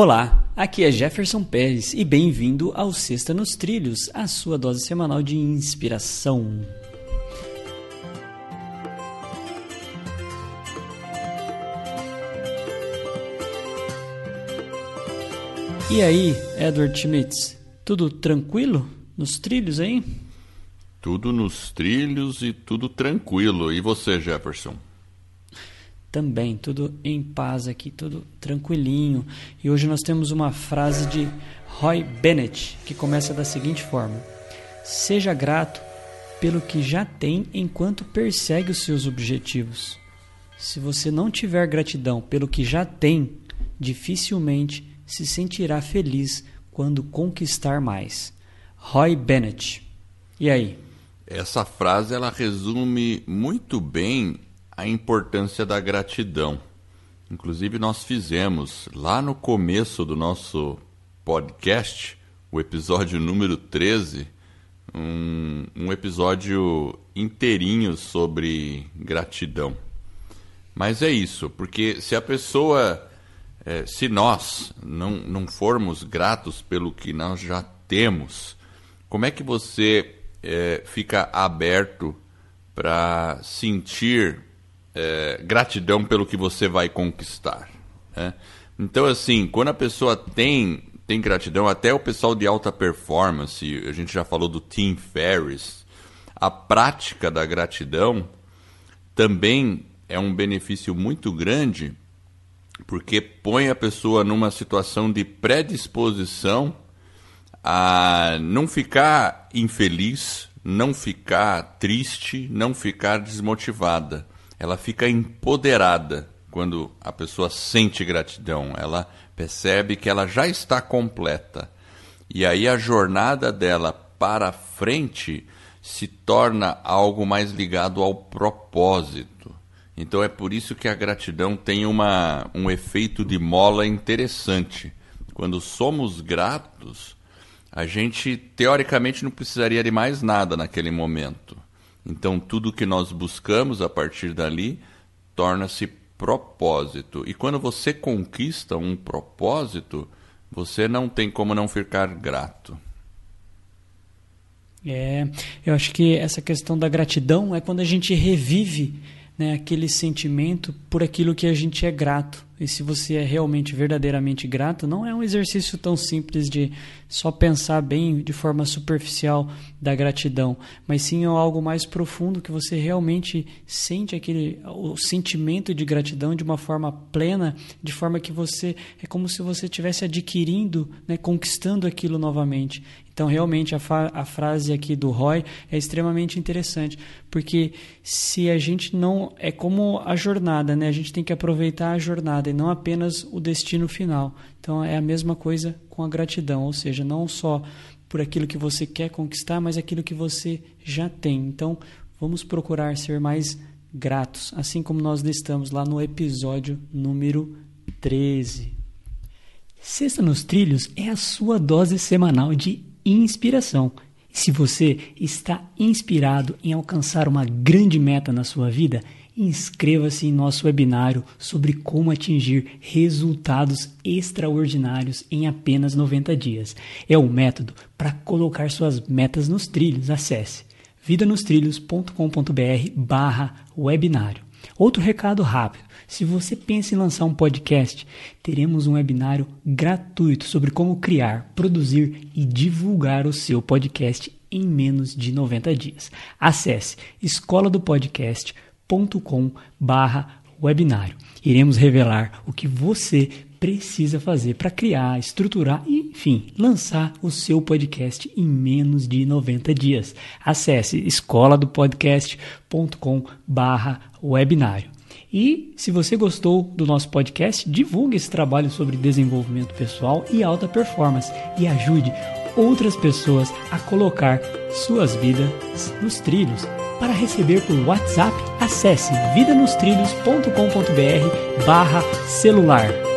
Olá, aqui é Jefferson Pérez e bem-vindo ao Sexta nos Trilhos, a sua dose semanal de inspiração. E aí, Edward Schmitz, tudo tranquilo nos trilhos aí? Tudo nos trilhos e tudo tranquilo. E você, Jefferson? Também, tudo em paz aqui, tudo tranquilinho. E hoje nós temos uma frase de Roy Bennett que começa da seguinte forma: Seja grato pelo que já tem enquanto persegue os seus objetivos. Se você não tiver gratidão pelo que já tem, dificilmente se sentirá feliz quando conquistar mais. Roy Bennett. E aí? Essa frase ela resume muito bem a importância da gratidão. Inclusive, nós fizemos lá no começo do nosso podcast, o episódio número 13, um, um episódio inteirinho sobre gratidão. Mas é isso, porque se a pessoa, é, se nós não, não formos gratos pelo que nós já temos, como é que você é, fica aberto para sentir é, gratidão pelo que você vai conquistar. Né? Então, assim, quando a pessoa tem, tem gratidão, até o pessoal de alta performance, a gente já falou do Tim Ferriss, a prática da gratidão também é um benefício muito grande, porque põe a pessoa numa situação de predisposição a não ficar infeliz, não ficar triste, não ficar desmotivada ela fica empoderada quando a pessoa sente gratidão, ela percebe que ela já está completa. E aí a jornada dela para frente se torna algo mais ligado ao propósito. Então é por isso que a gratidão tem uma, um efeito de mola interessante. Quando somos gratos, a gente teoricamente não precisaria de mais nada naquele momento. Então, tudo que nós buscamos a partir dali torna-se propósito. E quando você conquista um propósito, você não tem como não ficar grato. É, eu acho que essa questão da gratidão é quando a gente revive né, aquele sentimento por aquilo que a gente é grato. E se você é realmente, verdadeiramente grato, não é um exercício tão simples de só pensar bem de forma superficial da gratidão, mas sim algo mais profundo que você realmente sente aquele o sentimento de gratidão de uma forma plena, de forma que você é como se você estivesse adquirindo, né, conquistando aquilo novamente. Então, realmente, a, a frase aqui do Roy é extremamente interessante, porque se a gente não. É como a jornada, né? A gente tem que aproveitar a jornada e não apenas o destino final. Então, é a mesma coisa com a gratidão, ou seja, não só por aquilo que você quer conquistar, mas aquilo que você já tem. Então, vamos procurar ser mais gratos, assim como nós listamos lá no episódio número 13. Sexta nos Trilhos é a sua dose semanal de inspiração. Se você está inspirado em alcançar uma grande meta na sua vida, inscreva-se em nosso webinário sobre como atingir resultados extraordinários em apenas 90 dias. É o um método para colocar suas metas nos trilhos. Acesse vidanostrilhos.com.br barra webinário. Outro recado rápido. Se você pensa em lançar um podcast, teremos um webinário gratuito sobre como criar, produzir e divulgar o seu podcast em menos de 90 dias. Acesse escola do podcast.com/webinário. Iremos revelar o que você precisa fazer para criar, estruturar e, enfim, lançar o seu podcast em menos de 90 dias. Acesse escola do podcast.com/webinário. E se você gostou do nosso podcast, divulgue esse trabalho sobre desenvolvimento pessoal e alta performance e ajude outras pessoas a colocar suas vidas nos trilhos. Para receber por WhatsApp, acesse vidanostrilhos.com.br barra celular.